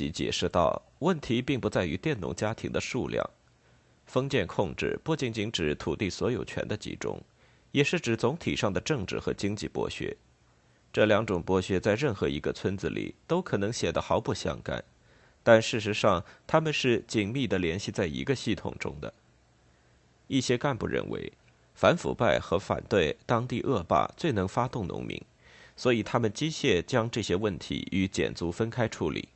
主席解释道：“问题并不在于佃农家庭的数量，封建控制不仅仅指土地所有权的集中，也是指总体上的政治和经济剥削。这两种剥削在任何一个村子里都可能显得毫不相干，但事实上他们是紧密地联系在一个系统中的。一些干部认为，反腐败和反对当地恶霸最能发动农民，所以他们机械将这些问题与减租分开处理。”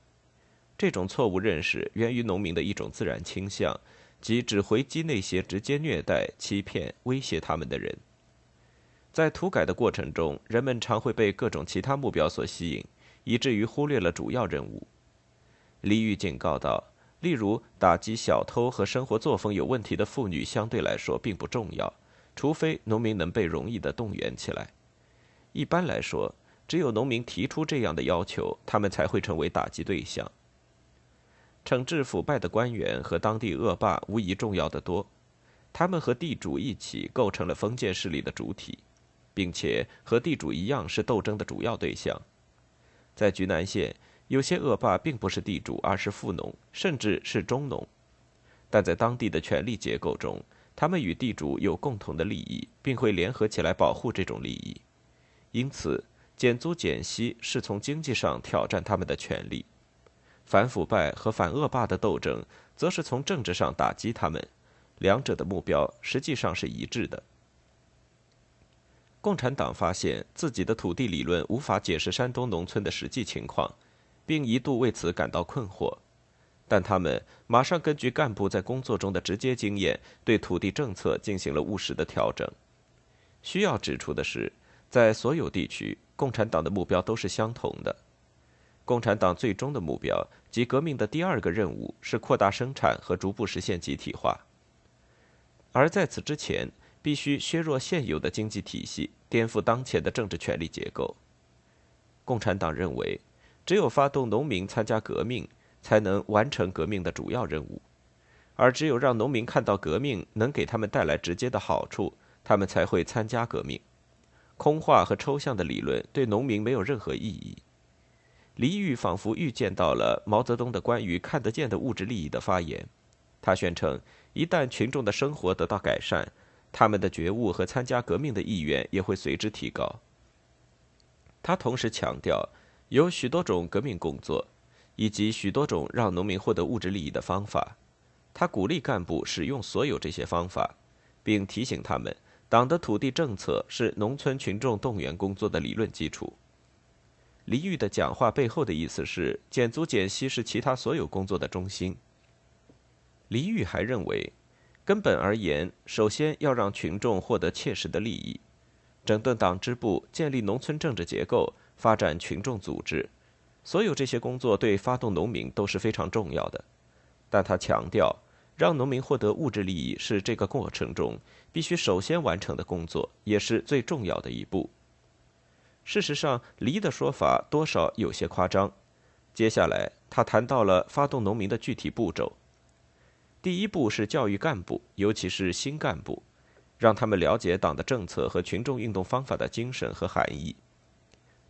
这种错误认识源于农民的一种自然倾向，即只回击那些直接虐待、欺骗、威胁他们的人。在土改的过程中，人们常会被各种其他目标所吸引，以至于忽略了主要任务。李玉警告道：“例如，打击小偷和生活作风有问题的妇女，相对来说并不重要，除非农民能被容易地动员起来。一般来说，只有农民提出这样的要求，他们才会成为打击对象。”惩治腐败的官员和当地恶霸无疑重要的多，他们和地主一起构成了封建势力的主体，并且和地主一样是斗争的主要对象。在莒南县，有些恶霸并不是地主，而是富农，甚至是中农，但在当地的权力结构中，他们与地主有共同的利益，并会联合起来保护这种利益。因此，减租减息是从经济上挑战他们的权利。反腐败和反恶霸的斗争，则是从政治上打击他们，两者的目标实际上是一致的。共产党发现自己的土地理论无法解释山东农村的实际情况，并一度为此感到困惑，但他们马上根据干部在工作中的直接经验，对土地政策进行了务实的调整。需要指出的是，在所有地区，共产党的目标都是相同的。共产党最终的目标及革命的第二个任务是扩大生产和逐步实现集体化，而在此之前，必须削弱现有的经济体系，颠覆当前的政治权力结构。共产党认为，只有发动农民参加革命，才能完成革命的主要任务，而只有让农民看到革命能给他们带来直接的好处，他们才会参加革命。空话和抽象的理论对农民没有任何意义。李玉仿佛预见到了毛泽东的关于看得见的物质利益的发言，他宣称，一旦群众的生活得到改善，他们的觉悟和参加革命的意愿也会随之提高。他同时强调，有许多种革命工作，以及许多种让农民获得物质利益的方法。他鼓励干部使用所有这些方法，并提醒他们，党的土地政策是农村群众动员工作的理论基础。李玉的讲话背后的意思是，减租减息是其他所有工作的中心。李玉还认为，根本而言，首先要让群众获得切实的利益，整顿党支部，建立农村政治结构，发展群众组织，所有这些工作对发动农民都是非常重要的。但他强调，让农民获得物质利益是这个过程中必须首先完成的工作，也是最重要的一步。事实上，黎的说法多少有些夸张。接下来，他谈到了发动农民的具体步骤。第一步是教育干部，尤其是新干部，让他们了解党的政策和群众运动方法的精神和含义。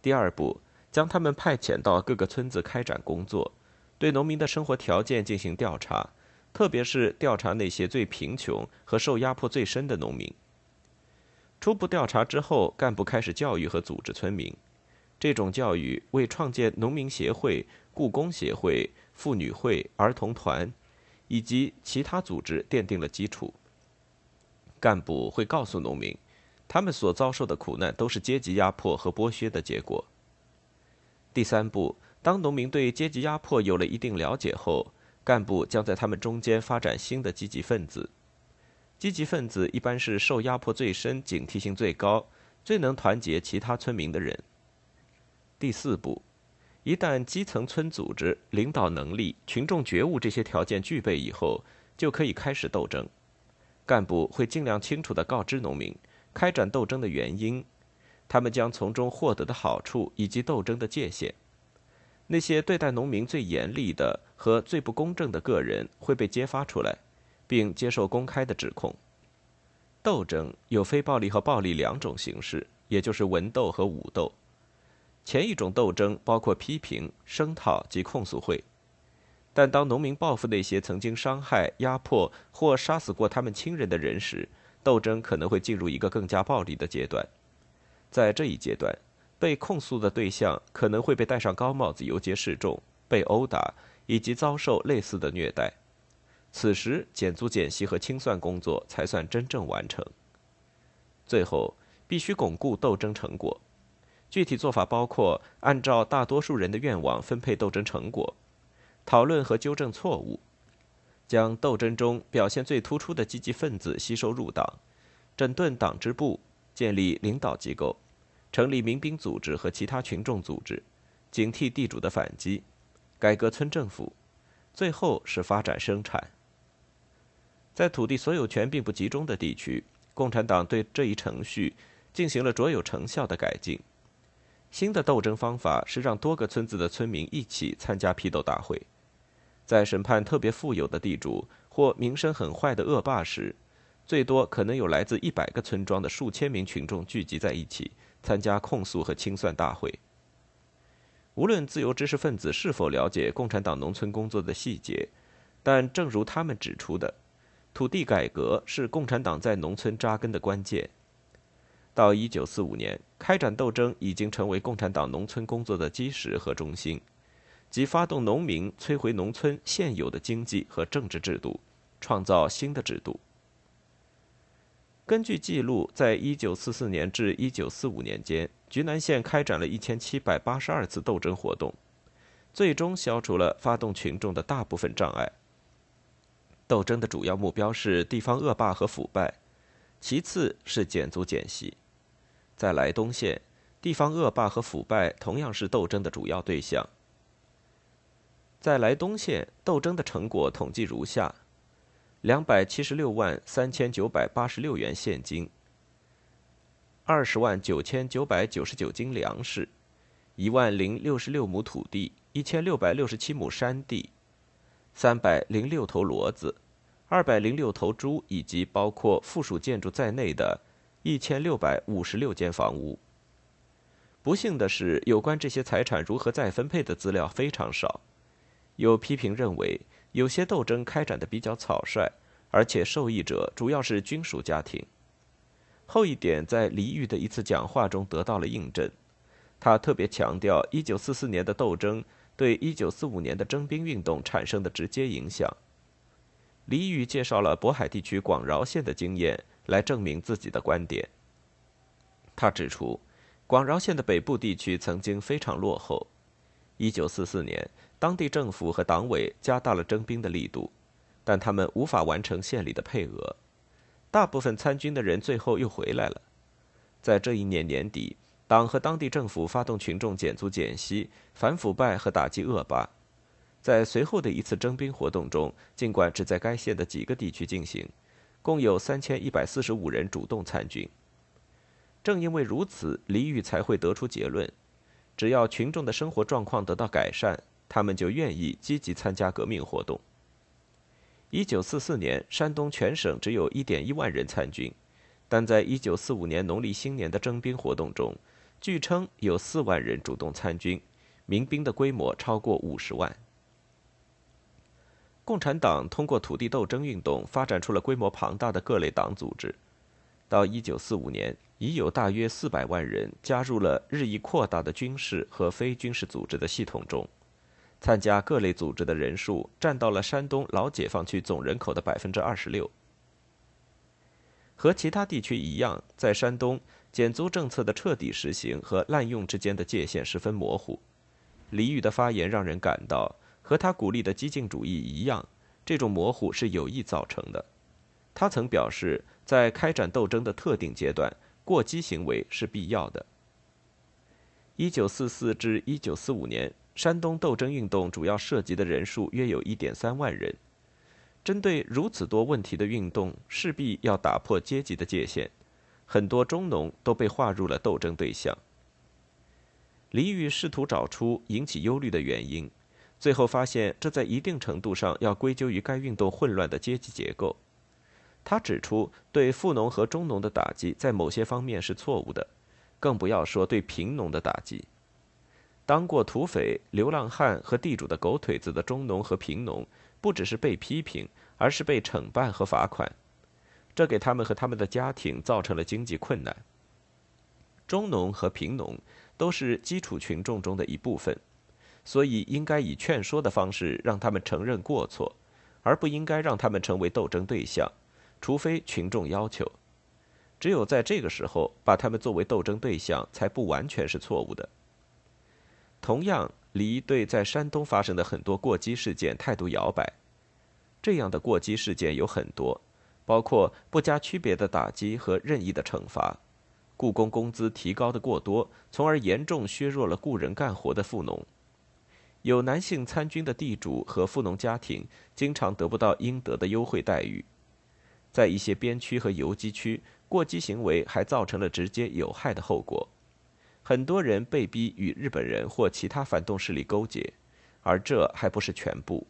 第二步，将他们派遣到各个村子开展工作，对农民的生活条件进行调查，特别是调查那些最贫穷和受压迫最深的农民。初步调查之后，干部开始教育和组织村民。这种教育为创建农民协会、雇工协会、妇女会、儿童团以及其他组织奠定了基础。干部会告诉农民，他们所遭受的苦难都是阶级压迫和剥削的结果。第三步，当农民对阶级压迫有了一定了解后，干部将在他们中间发展新的积极分子。积极分子一般是受压迫最深、警惕性最高、最能团结其他村民的人。第四步，一旦基层村组织领导能力、群众觉悟这些条件具备以后，就可以开始斗争。干部会尽量清楚地告知农民开展斗争的原因，他们将从中获得的好处以及斗争的界限。那些对待农民最严厉的和最不公正的个人会被揭发出来。并接受公开的指控。斗争有非暴力和暴力两种形式，也就是文斗和武斗。前一种斗争包括批评、声讨及控诉会，但当农民报复那些曾经伤害、压迫或杀死过他们亲人的人时，斗争可能会进入一个更加暴力的阶段。在这一阶段，被控诉的对象可能会被戴上高帽子游街示众、被殴打以及遭受类似的虐待。此时，减租减息和清算工作才算真正完成。最后，必须巩固斗争成果。具体做法包括按照大多数人的愿望分配斗争成果，讨论和纠正错误，将斗争中表现最突出的积极分子吸收入党，整顿党支部，建立领导机构，成立民兵组织和其他群众组织，警惕地主的反击，改革村政府，最后是发展生产。在土地所有权并不集中的地区，共产党对这一程序进行了卓有成效的改进。新的斗争方法是让多个村子的村民一起参加批斗大会。在审判特别富有的地主或名声很坏的恶霸时，最多可能有来自一百个村庄的数千名群众聚集在一起参加控诉和清算大会。无论自由知识分子是否了解共产党农村工作的细节，但正如他们指出的。土地改革是共产党在农村扎根的关键。到一九四五年，开展斗争已经成为共产党农村工作的基石和中心，即发动农民摧毁农村现有的经济和政治制度，创造新的制度。根据记录，在一九四四年至一九四五年间，菊南县开展了一千七百八十二次斗争活动，最终消除了发动群众的大部分障碍。斗争的主要目标是地方恶霸和腐败，其次是减租减息。在莱东县，地方恶霸和腐败同样是斗争的主要对象。在莱东县，斗争的成果统计如下：两百七十六万三千九百八十六元现金，二十万九千九百九十九斤粮食，一万零六十六亩土地，一千六百六十七亩山地。三百零六头骡子，二百零六头猪，以及包括附属建筑在内的，一千六百五十六间房屋。不幸的是，有关这些财产如何再分配的资料非常少。有批评认为，有些斗争开展的比较草率，而且受益者主要是军属家庭。后一点在黎玉的一次讲话中得到了印证。他特别强调，一九四四年的斗争。对1945年的征兵运动产生的直接影响。李宇介绍了渤海地区广饶县的经验，来证明自己的观点。他指出，广饶县的北部地区曾经非常落后。1944年，当地政府和党委加大了征兵的力度，但他们无法完成县里的配额。大部分参军的人最后又回来了。在这一年年底。党和当地政府发动群众减租减息、反腐败和打击恶霸。在随后的一次征兵活动中，尽管只在该县的几个地区进行，共有三千一百四十五人主动参军。正因为如此，李宇才会得出结论：只要群众的生活状况得到改善，他们就愿意积极参加革命活动。一九四四年，山东全省只有一点一万人参军，但在一九四五年农历新年的征兵活动中，据称有四万人主动参军，民兵的规模超过五十万。共产党通过土地斗争运动发展出了规模庞大的各类党组织，到一九四五年，已有大约四百万人加入了日益扩大的军事和非军事组织的系统中，参加各类组织的人数占到了山东老解放区总人口的百分之二十六。和其他地区一样，在山东。减租政策的彻底实行和滥用之间的界限十分模糊。李宇的发言让人感到，和他鼓励的激进主义一样，这种模糊是有意造成的。他曾表示，在开展斗争的特定阶段，过激行为是必要的。一九四四至一九四五年，山东斗争运动主要涉及的人数约有一点三万人。针对如此多问题的运动，势必要打破阶级的界限。很多中农都被划入了斗争对象。李宇试图找出引起忧虑的原因，最后发现这在一定程度上要归咎于该运动混乱的阶级结构。他指出，对富农和中农的打击在某些方面是错误的，更不要说对贫农的打击。当过土匪、流浪汉和地主的狗腿子的中农和贫农，不只是被批评，而是被惩办和罚款。这给他们和他们的家庭造成了经济困难。中农和贫农都是基础群众中的一部分，所以应该以劝说的方式让他们承认过错，而不应该让他们成为斗争对象，除非群众要求。只有在这个时候把他们作为斗争对象，才不完全是错误的。同样，李对在山东发生的很多过激事件态度摇摆，这样的过激事件有很多。包括不加区别的打击和任意的惩罚，雇工工资提高的过多，从而严重削弱了雇人干活的富农。有男性参军的地主和富农家庭经常得不到应得的优惠待遇。在一些边区和游击区，过激行为还造成了直接有害的后果，很多人被逼与日本人或其他反动势力勾结，而这还不是全部。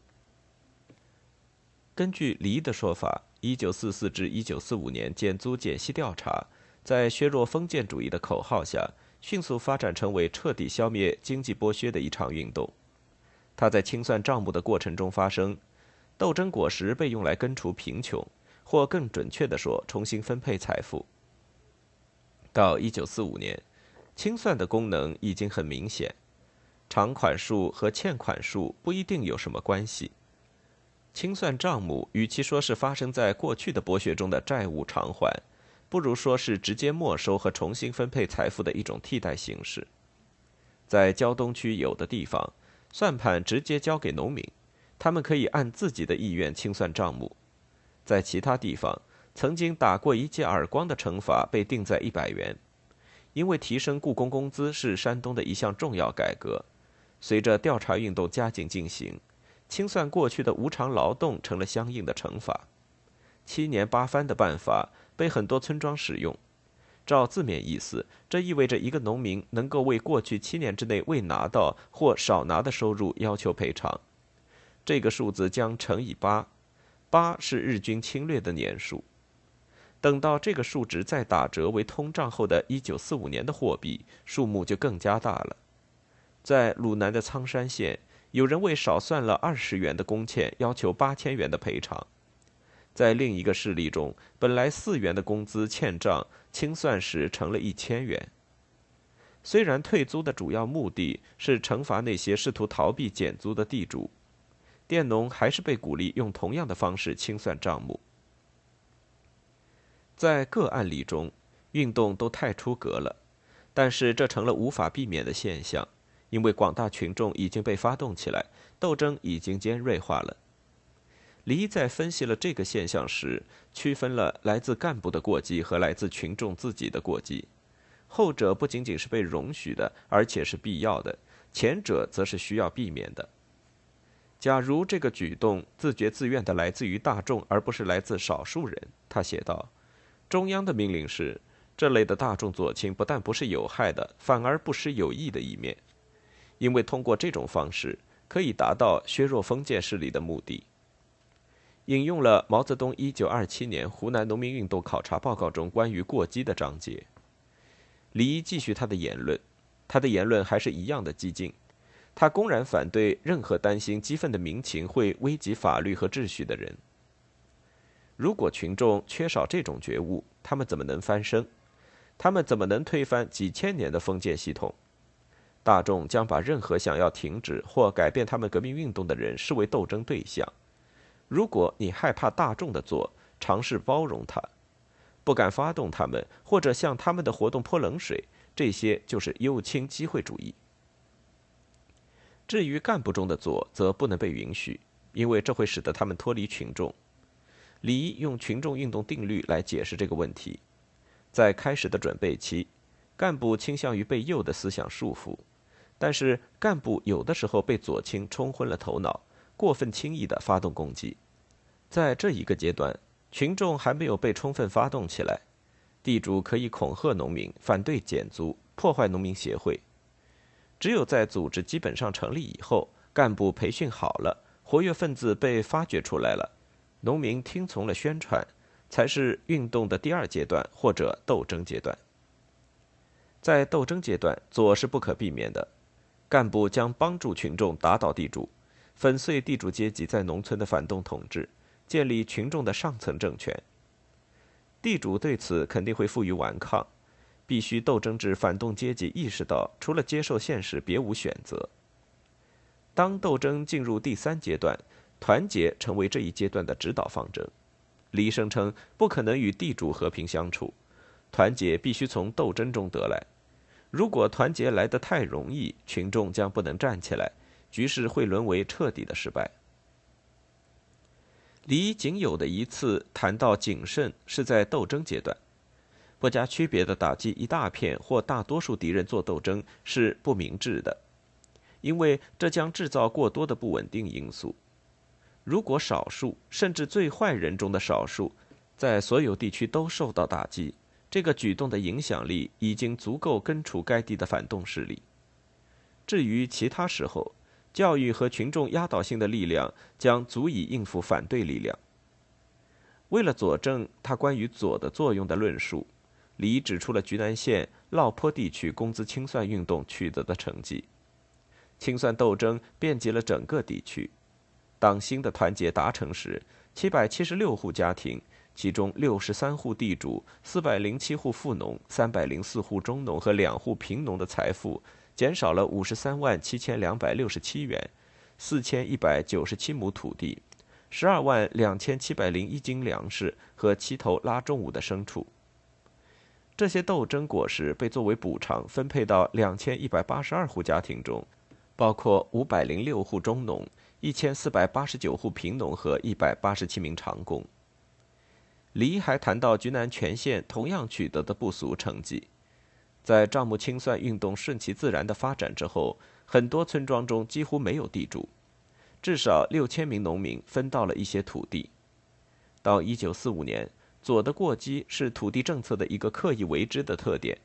根据黎的说法。一九四四至一九四五年减租减息调查，在削弱封建主义的口号下，迅速发展成为彻底消灭经济剥削的一场运动。它在清算账目的过程中发生，斗争果实被用来根除贫穷，或更准确地说，重新分配财富。到一九四五年，清算的功能已经很明显，偿款数和欠款数不一定有什么关系。清算账目，与其说是发生在过去的剥削中的债务偿还，不如说是直接没收和重新分配财富的一种替代形式。在胶东区有的地方，算盘直接交给农民，他们可以按自己的意愿清算账目；在其他地方，曾经打过一记耳光的惩罚被定在一百元，因为提升雇工工资是山东的一项重要改革。随着调查运动加紧进行。清算过去的无偿劳动成了相应的惩罚，七年八番的办法被很多村庄使用。照字面意思，这意味着一个农民能够为过去七年之内未拿到或少拿的收入要求赔偿。这个数字将乘以八，八是日军侵略的年数。等到这个数值再打折为通胀后的一九四五年的货币，数目就更加大了。在鲁南的苍山县。有人为少算了二十元的工钱要求八千元的赔偿，在另一个事例中，本来四元的工资欠账清算时成了一千元。虽然退租的主要目的是惩罚那些试图逃避减租的地主，佃农还是被鼓励用同样的方式清算账目。在各案例中，运动都太出格了，但是这成了无法避免的现象。因为广大群众已经被发动起来，斗争已经尖锐化了。黎在分析了这个现象时，区分了来自干部的过激和来自群众自己的过激。后者不仅仅是被容许的，而且是必要的；前者则是需要避免的。假如这个举动自觉自愿的来自于大众，而不是来自少数人，他写道：“中央的命令是，这类的大众左倾不但不是有害的，反而不失有益的一面。”因为通过这种方式可以达到削弱封建势力的目的。引用了毛泽东1927年湖南农民运动考察报告中关于过激的章节。李一继续他的言论，他的言论还是一样的激进。他公然反对任何担心激愤的民情会危及法律和秩序的人。如果群众缺少这种觉悟，他们怎么能翻身？他们怎么能推翻几千年的封建系统？大众将把任何想要停止或改变他们革命运动的人视为斗争对象。如果你害怕大众的做，尝试包容他，不敢发动他们，或者向他们的活动泼冷水，这些就是右倾机会主义。至于干部中的左，则不能被允许，因为这会使得他们脱离群众。李一用群众运动定律来解释这个问题。在开始的准备期，干部倾向于被右的思想束缚，但是干部有的时候被左倾冲昏了头脑，过分轻易地发动攻击。在这一个阶段，群众还没有被充分发动起来，地主可以恐吓农民，反对减租，破坏农民协会。只有在组织基本上成立以后，干部培训好了，活跃分子被发掘出来了。农民听从了宣传，才是运动的第二阶段或者斗争阶段。在斗争阶段，左是不可避免的，干部将帮助群众打倒地主，粉碎地主阶级在农村的反动统治，建立群众的上层政权。地主对此肯定会负隅顽抗，必须斗争至反动阶级意识到除了接受现实别无选择。当斗争进入第三阶段。团结成为这一阶段的指导方针。李声称不可能与地主和平相处，团结必须从斗争中得来。如果团结来得太容易，群众将不能站起来，局势会沦为彻底的失败。李仅有的一次谈到谨慎，是在斗争阶段，不加区别的打击一大片或大多数敌人做斗争是不明智的，因为这将制造过多的不稳定因素。如果少数甚至最坏人中的少数，在所有地区都受到打击，这个举动的影响力已经足够根除该地的反动势力。至于其他时候，教育和群众压倒性的力量将足以应付反对力量。为了佐证他关于左的作用的论述，李指出了莒南县涝坡地区工资清算运动取得的成绩。清算斗争遍及了整个地区。当新的团结达成时，七百七十六户家庭，其中六十三户地主、四百零七户富农、三百零四户中农和两户贫农的财富减少了五十三万七千两百六十七元，四千一百九十七亩土地，十二万两千七百零一斤粮食和七头拉重物的牲畜。这些斗争果实被作为补偿分配到两千一百八十二户家庭中，包括五百零六户中农。一千四百八十九户贫农和一百八十七名长工。黎还谈到菊南全县同样取得的不俗成绩，在账目清算运动顺其自然的发展之后，很多村庄中几乎没有地主，至少六千名农民分到了一些土地。到一九四五年，左的过激是土地政策的一个刻意为之的特点，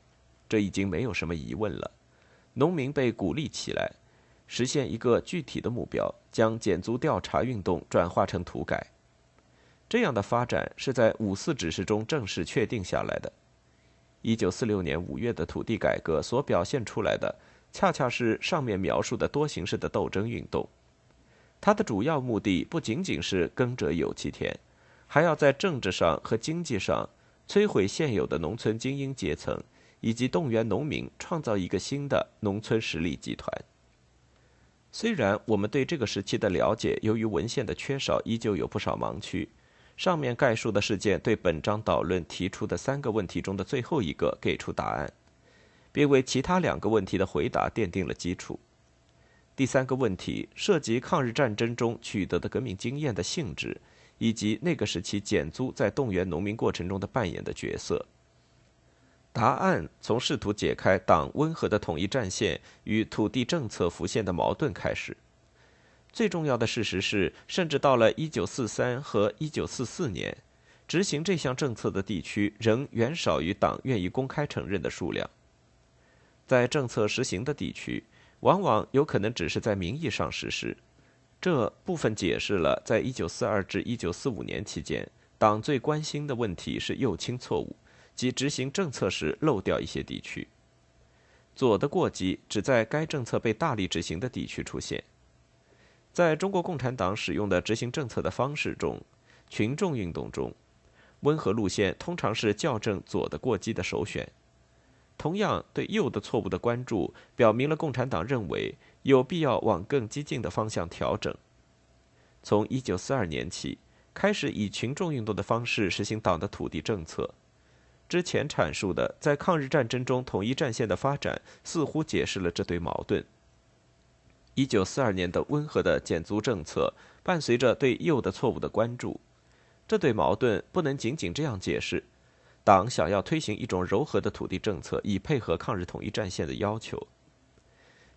这已经没有什么疑问了。农民被鼓励起来。实现一个具体的目标，将减租调查运动转化成土改。这样的发展是在五四指示中正式确定下来的。一九四六年五月的土地改革所表现出来的，恰恰是上面描述的多形式的斗争运动。它的主要目的不仅仅是耕者有其田，还要在政治上和经济上摧毁现有的农村精英阶层，以及动员农民创造一个新的农村实力集团。虽然我们对这个时期的了解，由于文献的缺少，依旧有不少盲区。上面概述的事件对本章导论提出的三个问题中的最后一个给出答案，并为其他两个问题的回答奠定了基础。第三个问题涉及抗日战争中取得的革命经验的性质，以及那个时期减租在动员农民过程中的扮演的角色。答案从试图解开党温和的统一战线与土地政策浮现的矛盾开始。最重要的事实是，甚至到了1943和1944年，执行这项政策的地区仍远少于党愿意公开承认的数量。在政策实行的地区，往往有可能只是在名义上实施。这部分解释了在1942至1945年期间，党最关心的问题是右倾错误。即执行政策时漏掉一些地区，左的过激只在该政策被大力执行的地区出现。在中国共产党使用的执行政策的方式中，群众运动中，温和路线通常是校正左的过激的首选。同样，对右的错误的关注，表明了共产党认为有必要往更激进的方向调整。从1942年起，开始以群众运动的方式实行党的土地政策。之前阐述的在抗日战争中统一战线的发展，似乎解释了这对矛盾。一九四二年的温和的减租政策伴随着对右的错误的关注，这对矛盾不能仅仅这样解释。党想要推行一种柔和的土地政策，以配合抗日统一战线的要求。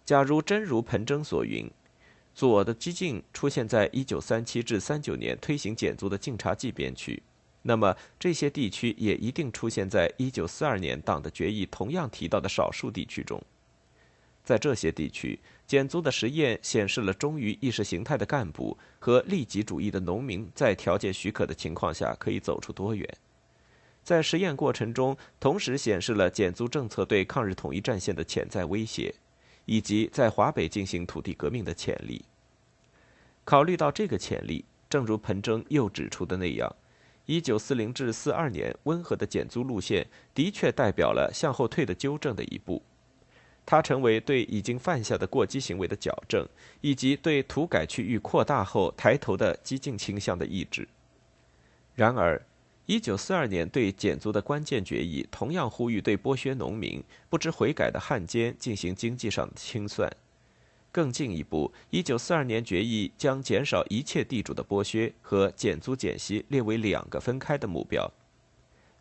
假如真如彭真所云，左的激进出现在一九三七至三九年推行减租的晋察冀边区，那么这些地区也一定出现在一九四二年党的决议同样提到的少数地区中。在这些地区，减租的实验显示了忠于意识形态的干部和利己主义的农民在条件许可的情况下可以走出多远。在实验过程中，同时显示了减租政策对抗日统一战线的潜在威胁，以及在华北进行土地革命的潜力。考虑到这个潜力，正如彭征又指出的那样，1940至42年温和的减租路线的确代表了向后退的纠正的一步。它成为对已经犯下的过激行为的矫正，以及对土改区域扩大后抬头的激进倾向的抑制。然而，1942年对减租的关键决议同样呼吁对剥削农民、不知悔改的汉奸进行经济上的清算。更进一步，1942年决议将减少一切地主的剥削和减租减息列为两个分开的目标。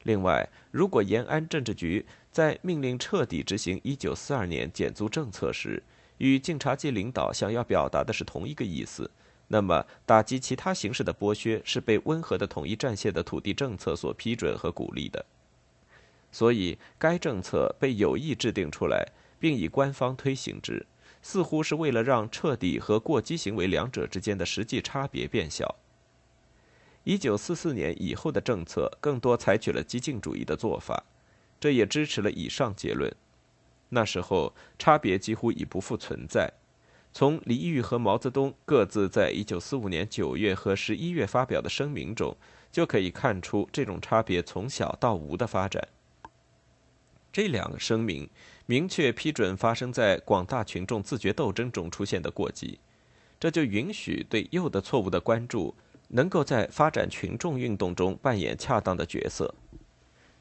另外，如果延安政治局在命令彻底执行1942年减租政策时，与晋察冀领导想要表达的是同一个意思，那么打击其他形式的剥削是被温和的统一战线的土地政策所批准和鼓励的。所以，该政策被有意制定出来，并以官方推行之，似乎是为了让彻底和过激行为两者之间的实际差别变小。一九四四年以后的政策更多采取了激进主义的做法。这也支持了以上结论。那时候差别几乎已不复存在。从李煜和毛泽东各自在一九四五年九月和十一月发表的声明中，就可以看出这种差别从小到无的发展。这两个声明明确批准发生在广大群众自觉斗争中出现的过激，这就允许对右的错误的关注能够在发展群众运动中扮演恰当的角色。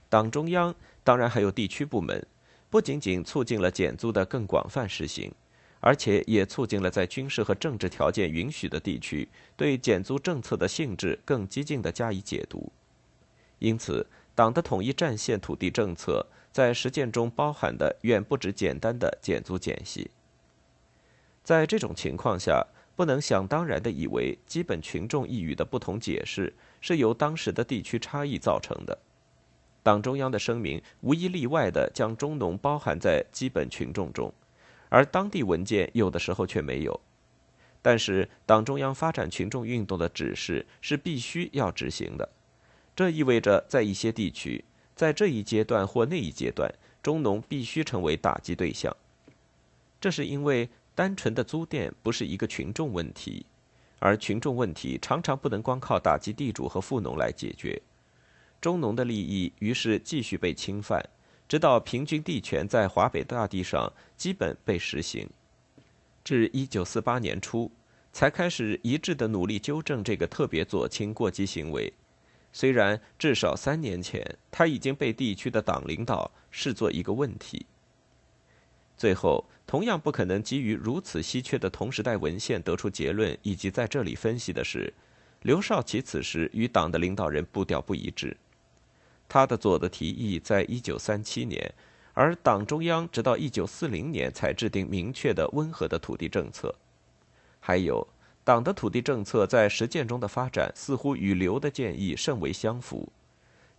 党中央。当然，还有地区部门，不仅仅促进了减租的更广泛实行，而且也促进了在军事和政治条件允许的地区对减租政策的性质更激进的加以解读。因此，党的统一战线土地政策在实践中包含的远不止简单的减租减息。在这种情况下，不能想当然地以为基本群众意语的不同解释是由当时的地区差异造成的。党中央的声明无一例外地将中农包含在基本群众中，而当地文件有的时候却没有。但是党中央发展群众运动的指示是必须要执行的，这意味着在一些地区，在这一阶段或那一阶段，中农必须成为打击对象。这是因为单纯的租佃不是一个群众问题，而群众问题常常不能光靠打击地主和富农来解决。中农的利益于是继续被侵犯，直到平均地权在华北大地上基本被实行，至一九四八年初，才开始一致的努力纠正这个特别左倾过激行为。虽然至少三年前，他已经被地区的党领导视作一个问题。最后，同样不可能基于如此稀缺的同时代文献得出结论，以及在这里分析的是，刘少奇此时与党的领导人步调不一致。他的左的提议在一九三七年，而党中央直到一九四零年才制定明确的温和的土地政策。还有，党的土地政策在实践中的发展似乎与刘的建议甚为相符，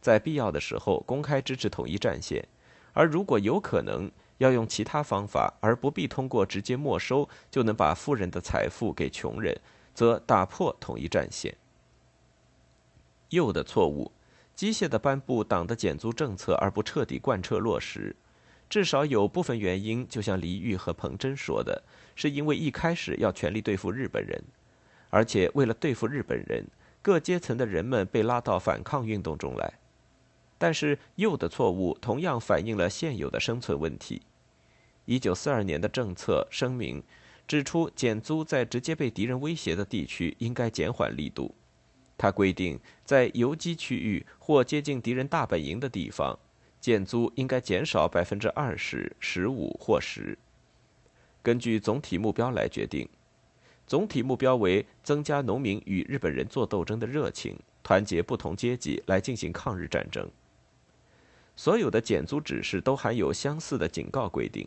在必要的时候公开支持统一战线，而如果有可能要用其他方法，而不必通过直接没收就能把富人的财富给穷人，则打破统一战线。右的错误。机械地颁布党的减租政策而不彻底贯彻落实，至少有部分原因，就像黎玉和彭真说的，是因为一开始要全力对付日本人，而且为了对付日本人，各阶层的人们被拉到反抗运动中来。但是右的错误同样反映了现有的生存问题。一九四二年的政策声明指出，减租在直接被敌人威胁的地区应该减缓力度。他规定，在游击区域或接近敌人大本营的地方，减租应该减少百分之二十、十五或十。根据总体目标来决定。总体目标为增加农民与日本人作斗争的热情，团结不同阶级来进行抗日战争。所有的减租指示都含有相似的警告规定。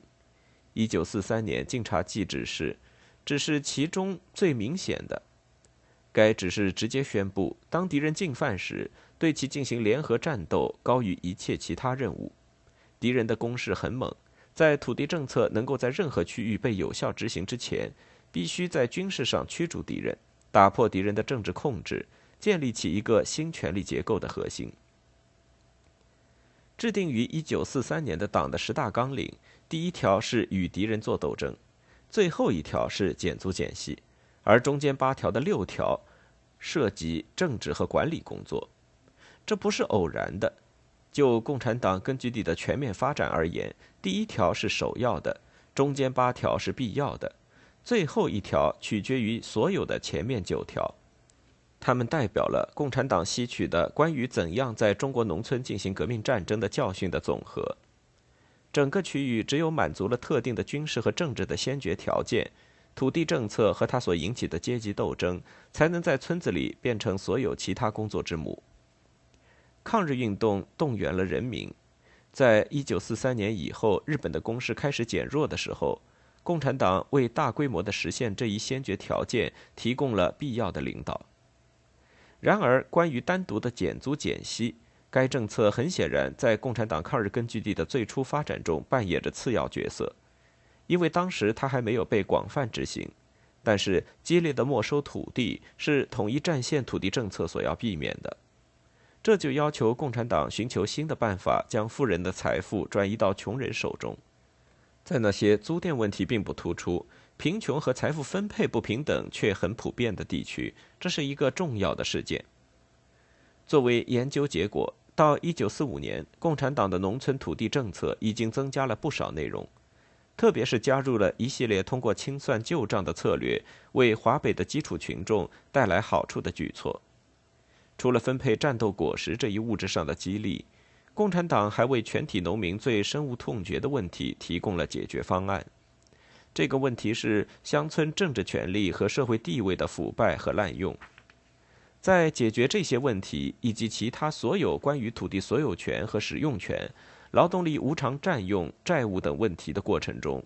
一九四三年晋察冀指示，只是其中最明显的。该指示直接宣布，当敌人进犯时，对其进行联合战斗高于一切其他任务。敌人的攻势很猛，在土地政策能够在任何区域被有效执行之前，必须在军事上驱逐敌人，打破敌人的政治控制，建立起一个新权力结构的核心。制定于一九四三年的党的十大纲领，第一条是与敌人作斗争，最后一条是减租减息，而中间八条的六条涉及政治和管理工作，这不是偶然的。就共产党根据地的全面发展而言，第一条是首要的，中间八条是必要的，最后一条取决于所有的前面九条。他们代表了共产党吸取的关于怎样在中国农村进行革命战争的教训的总和。整个区域只有满足了特定的军事和政治的先决条件，土地政策和它所引起的阶级斗争，才能在村子里变成所有其他工作之母。抗日运动动员了人民，在一九四三年以后，日本的攻势开始减弱的时候，共产党为大规模的实现这一先决条件提供了必要的领导。然而，关于单独的减租减息，该政策很显然在共产党抗日根据地的最初发展中扮演着次要角色，因为当时它还没有被广泛执行。但是，激烈的没收土地是统一战线土地政策所要避免的，这就要求共产党寻求新的办法，将富人的财富转移到穷人手中。在那些租佃问题并不突出。贫穷和财富分配不平等却很普遍的地区，这是一个重要的事件。作为研究结果，到1945年，共产党的农村土地政策已经增加了不少内容，特别是加入了一系列通过清算旧账的策略，为华北的基础群众带来好处的举措。除了分配战斗果实这一物质上的激励，共产党还为全体农民最深恶痛绝的问题提供了解决方案。这个问题是乡村政治权力和社会地位的腐败和滥用。在解决这些问题以及其他所有关于土地所有权和使用权、劳动力无偿占用、债务等问题的过程中，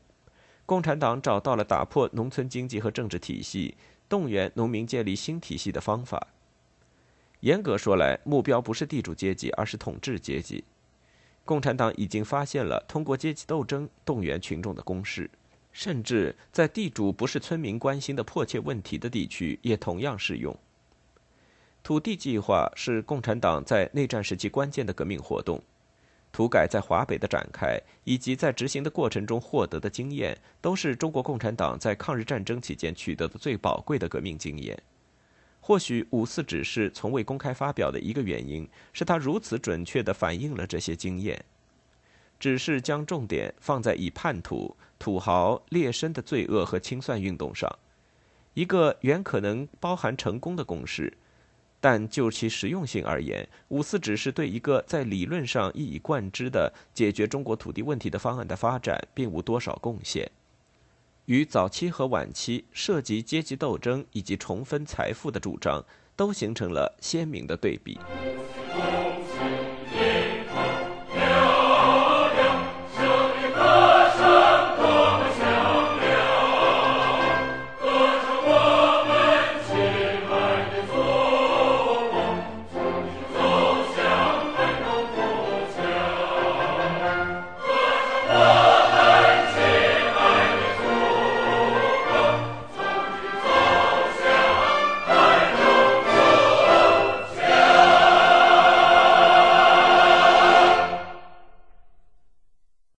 共产党找到了打破农村经济和政治体系、动员农民建立新体系的方法。严格说来，目标不是地主阶级，而是统治阶级。共产党已经发现了通过阶级斗争动员群众的公式。甚至在地主不是村民关心的迫切问题的地区，也同样适用。土地计划是共产党在内战时期关键的革命活动。土改在华北的展开，以及在执行的过程中获得的经验，都是中国共产党在抗日战争期间取得的最宝贵的革命经验。或许五四指示从未公开发表的一个原因，是他如此准确地反映了这些经验。只是将重点放在以叛徒、土豪、劣绅的罪恶和清算运动上，一个原可能包含成功的公式，但就其实用性而言，五四只是对一个在理论上一以贯之的解决中国土地问题的方案的发展，并无多少贡献。与早期和晚期涉及阶级斗争以及重分财富的主张，都形成了鲜明的对比。